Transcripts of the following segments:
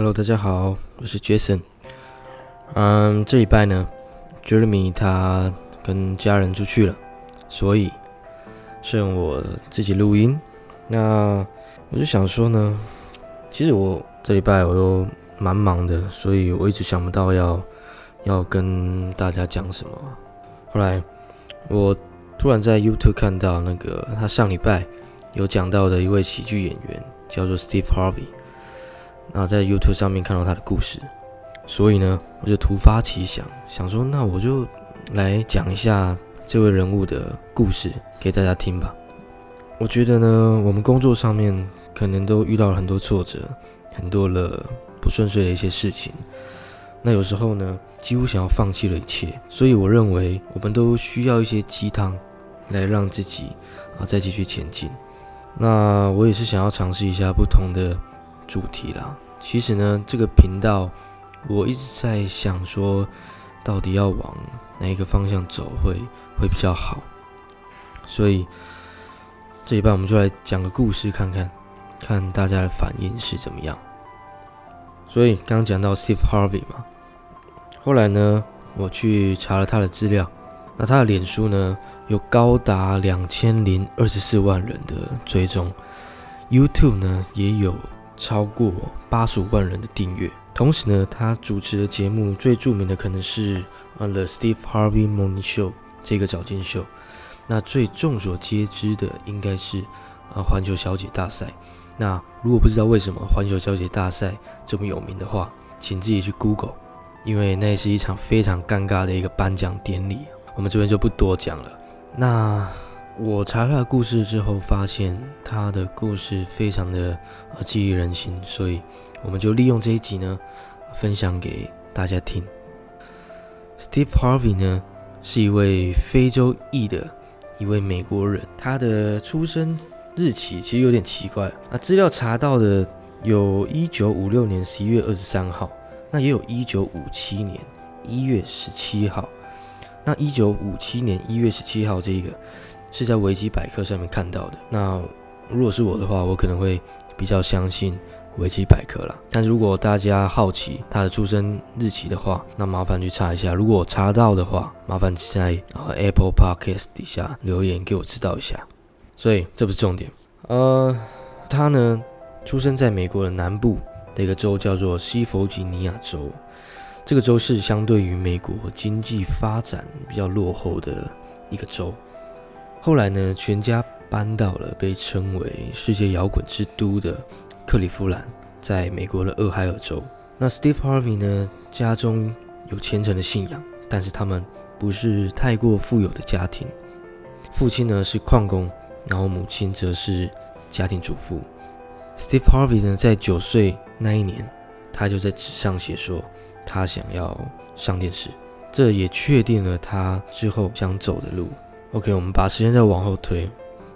Hello，大家好，我是 Jason。嗯，这礼拜呢，Jeremy 他跟家人出去了，所以剩我自己录音。那我就想说呢，其实我这礼拜我都蛮忙的，所以我一直想不到要要跟大家讲什么。后来我突然在 YouTube 看到那个他上礼拜有讲到的一位喜剧演员，叫做 Steve Harvey。那在 YouTube 上面看到他的故事，所以呢，我就突发奇想，想说，那我就来讲一下这位人物的故事给大家听吧。我觉得呢，我们工作上面可能都遇到了很多挫折，很多了不顺遂的一些事情。那有时候呢，几乎想要放弃了一切。所以我认为，我们都需要一些鸡汤，来让自己啊再继续前进。那我也是想要尝试一下不同的。主题啦，其实呢，这个频道我一直在想说，到底要往哪一个方向走会会比较好，所以这一半我们就来讲个故事看看，看大家的反应是怎么样。所以刚讲到 Steve Harvey 嘛，后来呢，我去查了他的资料，那他的脸书呢有高达两千零二十四万人的追踪，YouTube 呢也有。超过八十五万人的订阅。同时呢，他主持的节目最著名的可能是《The Steve Harvey Morning Show》这个早间秀。那最众所皆知的应该是啊环球小姐大赛。那如果不知道为什么环球小姐大赛这么有名的话，请自己去 Google，因为那是一场非常尴尬的一个颁奖典礼。我们这边就不多讲了。那。我查他的故事之后，发现他的故事非常的呃记忆人心，所以我们就利用这一集呢，分享给大家听。Steve Harvey 呢是一位非洲裔的一位美国人，他的出生日期其实有点奇怪，那资料查到的有一九五六年十一月二十三号，那也有一九五七年一月十七号，那一九五七年一月十七号这个。是在维基百科上面看到的。那如果是我的话，我可能会比较相信维基百科啦。但如果大家好奇他的出生日期的话，那麻烦去查一下。如果查到的话，麻烦在呃 Apple Podcast 底下留言给我知道一下。所以这不是重点。呃，他呢出生在美国的南部的一个州，叫做西弗吉尼亚州。这个州是相对于美国经济发展比较落后的一个州。后来呢，全家搬到了被称为世界摇滚之都的克利夫兰，在美国的俄亥俄州。那 Steve Harvey 呢，家中有虔诚的信仰，但是他们不是太过富有的家庭。父亲呢是矿工，然后母亲则是家庭主妇。Steve Harvey 呢，在九岁那一年，他就在纸上写说，他想要上电视，这也确定了他之后想走的路。OK，我们把时间再往后推。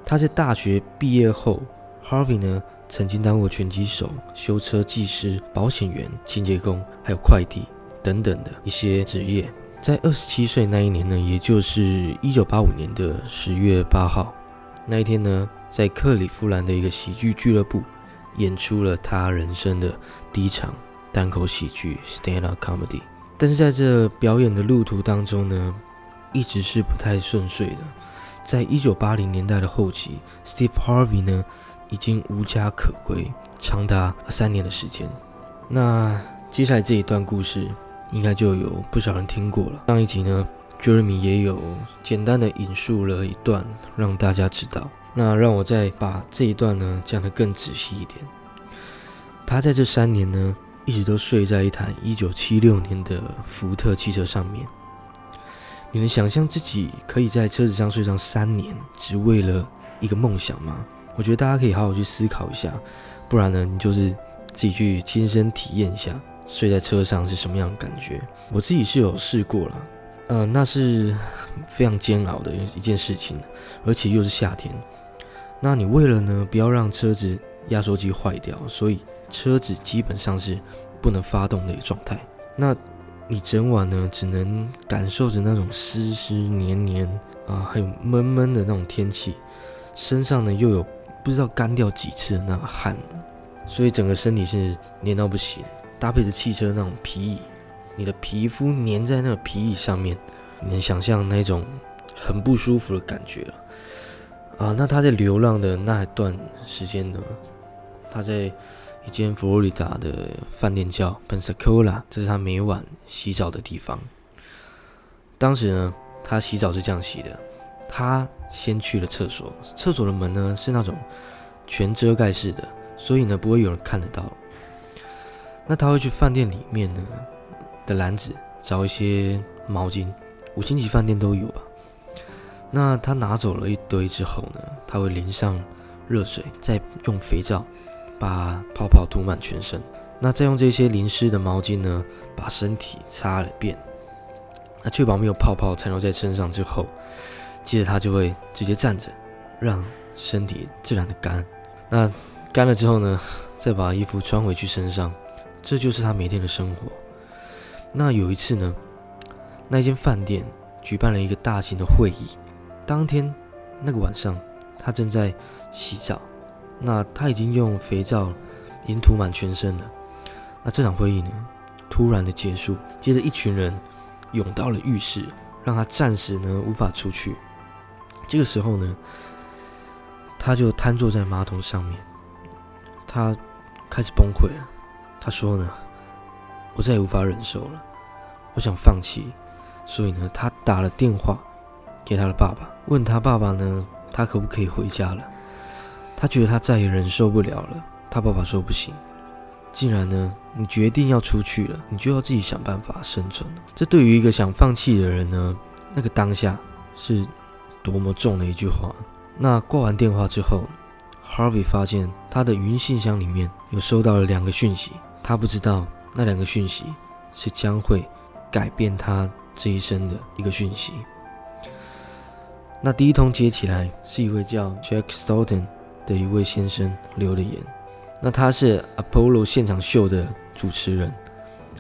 他在大学毕业后，Harvey 呢曾经当过拳击手、修车技师、保险员、清洁工，还有快递等等的一些职业。在二十七岁那一年呢，也就是一九八五年的十月八号那一天呢，在克里夫兰的一个喜剧俱乐部演出了他人生的第一场单口喜剧 Stand Up Comedy。但是在这表演的路途当中呢，一直是不太顺遂的。在一九八零年代的后期，Steve Harvey 呢已经无家可归，长达三年的时间。那接下来这一段故事，应该就有不少人听过了。上一集呢，Jeremy 也有简单的引述了一段，让大家知道。那让我再把这一段呢讲得更仔细一点。他在这三年呢，一直都睡在一台一九七六年的福特汽车上面。你能想象自己可以在车子上睡上三年，只为了一个梦想吗？我觉得大家可以好好去思考一下，不然呢，你就是自己去亲身体验一下睡在车上是什么样的感觉。我自己是有试过了，呃，那是非常煎熬的一件事情，而且又是夏天。那你为了呢，不要让车子压缩机坏掉，所以车子基本上是不能发动的一个状态。那你整晚呢，只能感受着那种湿湿黏黏啊，还有闷闷的那种天气，身上呢又有不知道干掉几次的那个汗，所以整个身体是黏到不行，搭配着汽车那种皮椅，你的皮肤粘在那个皮椅上面，你能想象那种很不舒服的感觉了。啊，那他在流浪的那一段时间呢，他在一间佛罗里达的饭店叫 Pensacola，这是他每晚洗澡的地方。当时呢，他洗澡是这样洗的：他先去了厕所，厕所的门呢是那种全遮盖式的，所以呢不会有人看得到。那他会去饭店里面呢的篮子找一些毛巾，五星级饭店都有吧。那他拿走了一堆之后呢，他会淋上热水，再用肥皂把泡泡涂满全身。那再用这些淋湿的毛巾呢，把身体擦了遍。那确保没有泡泡残留在身上之后，接着他就会直接站着，让身体自然的干。那干了之后呢，再把衣服穿回去身上。这就是他每天的生活。那有一次呢，那间饭店举办了一个大型的会议。当天那个晚上，他正在洗澡。那他已经用肥皂已经涂满全身了。那这场会议呢，突然的结束。接着一群人涌到了浴室，让他暂时呢无法出去。这个时候呢，他就瘫坐在马桶上面，他开始崩溃了。他说呢，我再也无法忍受了，我想放弃，所以呢，他打了电话给他的爸爸，问他爸爸呢，他可不可以回家了？他觉得他再也忍受不了了。他爸爸说不行，既然呢，你决定要出去了，你就要自己想办法生存了。这对于一个想放弃的人呢，那个当下是多么重的一句话。那挂完电话之后，Harvey 发现他的云信箱里面有收到了两个讯息。他不知道那两个讯息是将会改变他这一生的一个讯息。那第一通接起来是一位叫 Jack Stoughton 的一位先生留的言。那他是 Apollo 现场秀的主持人。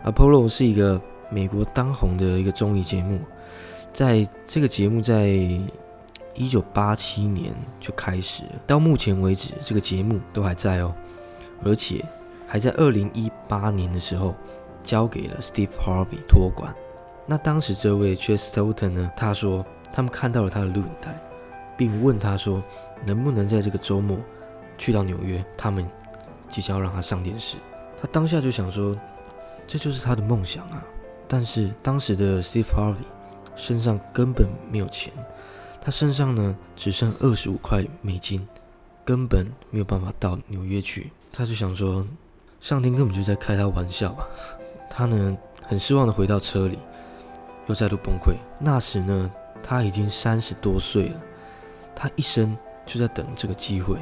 Apollo 是一个美国当红的一个综艺节目，在这个节目在一九八七年就开始，到目前为止这个节目都还在哦，而且。还在二零一八年的时候，交给了 Steve Harvey 托管。那当时这位 Chris Totten 呢，他说他们看到了他的录影带，并问他说能不能在这个周末去到纽约，他们即将要让他上电视。他当下就想说，这就是他的梦想啊！但是当时的 Steve Harvey 身上根本没有钱，他身上呢只剩二十五块美金，根本没有办法到纽约去。他就想说。上天根本就在开他玩笑吧？他呢，很失望的回到车里，又再度崩溃。那时呢，他已经三十多岁了，他一生就在等这个机会。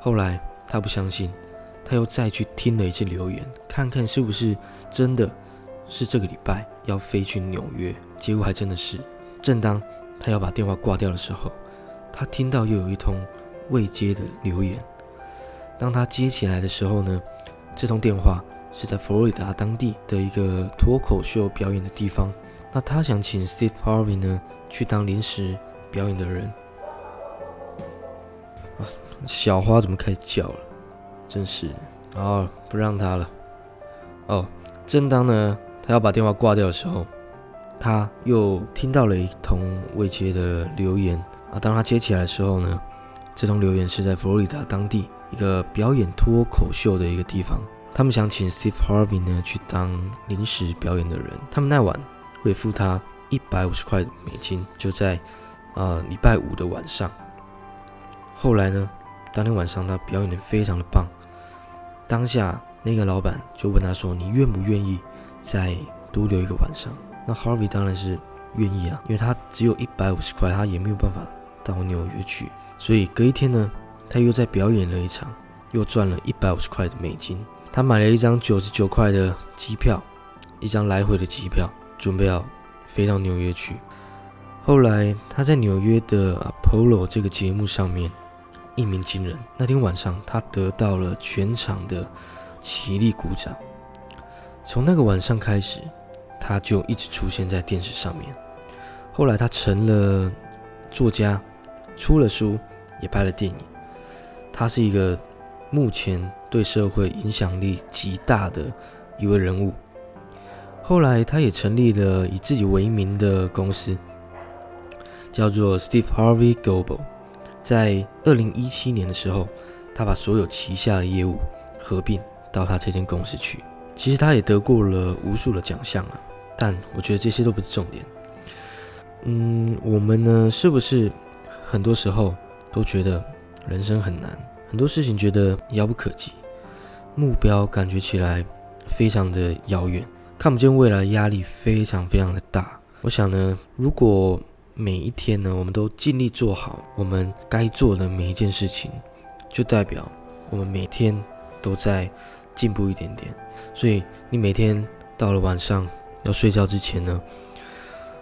后来他不相信，他又再去听了一次留言，看看是不是真的是这个礼拜要飞去纽约。结果还真的是。正当他要把电话挂掉的时候，他听到又有一通未接的留言。当他接起来的时候呢，这通电话是在佛罗里达当地的一个脱口秀表演的地方。那他想请 Steve Harvey 呢去当临时表演的人。小花怎么开始叫了？真是的，哦，不让他了。哦，正当呢他要把电话挂掉的时候，他又听到了一通未接的留言。啊，当他接起来的时候呢，这通留言是在佛罗里达当地。一个表演脱口秀的一个地方，他们想请 Steve Harvey 呢去当临时表演的人。他们那晚会付他一百五十块美金，就在啊礼拜五的晚上。后来呢，当天晚上他表演的非常的棒。当下那个老板就问他说：“你愿不愿意再多留一个晚上？”那 Harvey 当然是愿意啊，因为他只有一百五十块，他也没有办法到纽约去。所以隔一天呢。他又在表演了一场，又赚了一百五十块的美金。他买了一张九十九块的机票，一张来回的机票，准备要飞到纽约去。后来他在纽约的 Apollo 这个节目上面一鸣惊人。那天晚上，他得到了全场的起立鼓掌。从那个晚上开始，他就一直出现在电视上面。后来他成了作家，出了书，也拍了电影。他是一个目前对社会影响力极大的一位人物。后来，他也成立了以自己为名的公司，叫做 Steve Harvey Global。在二零一七年的时候，他把所有旗下的业务合并到他这间公司去。其实，他也得过了无数的奖项啊，但我觉得这些都不是重点。嗯，我们呢，是不是很多时候都觉得人生很难，很多事情觉得遥不可及，目标感觉起来非常的遥远？看不见未来，压力非常非常的大。我想呢，如果每一天呢，我们都尽力做好我们该做的每一件事情，就代表我们每天都在进步一点点。所以，你每天到了晚上要睡觉之前呢，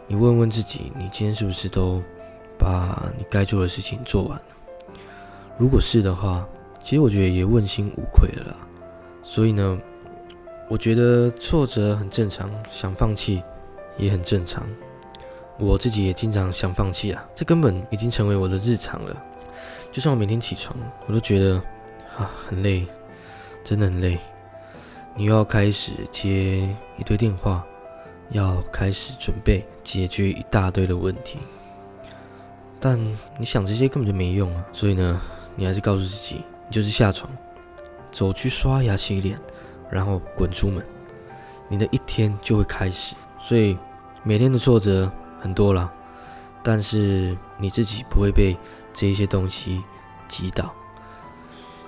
你问问自己，你今天是不是都把你该做的事情做完了？如果是的话，其实我觉得也问心无愧了。所以呢。我觉得挫折很正常，想放弃也很正常。我自己也经常想放弃啊，这根本已经成为我的日常了。就算我每天起床，我都觉得啊很累，真的很累。你又要开始接一堆电话，要开始准备解决一大堆的问题，但你想这些根本就没用啊。所以呢，你还是告诉自己，你就是下床，走去刷牙洗脸。然后滚出门，你的一天就会开始。所以每天的挫折很多了，但是你自己不会被这一些东西击倒。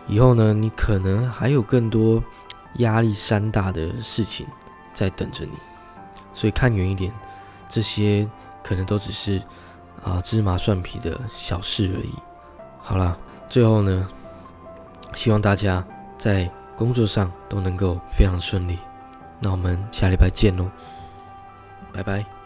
以后呢，你可能还有更多压力山大的事情在等着你。所以看远一点，这些可能都只是啊芝麻蒜皮的小事而已。好了，最后呢，希望大家在。工作上都能够非常顺利，那我们下礼拜见喽，拜拜。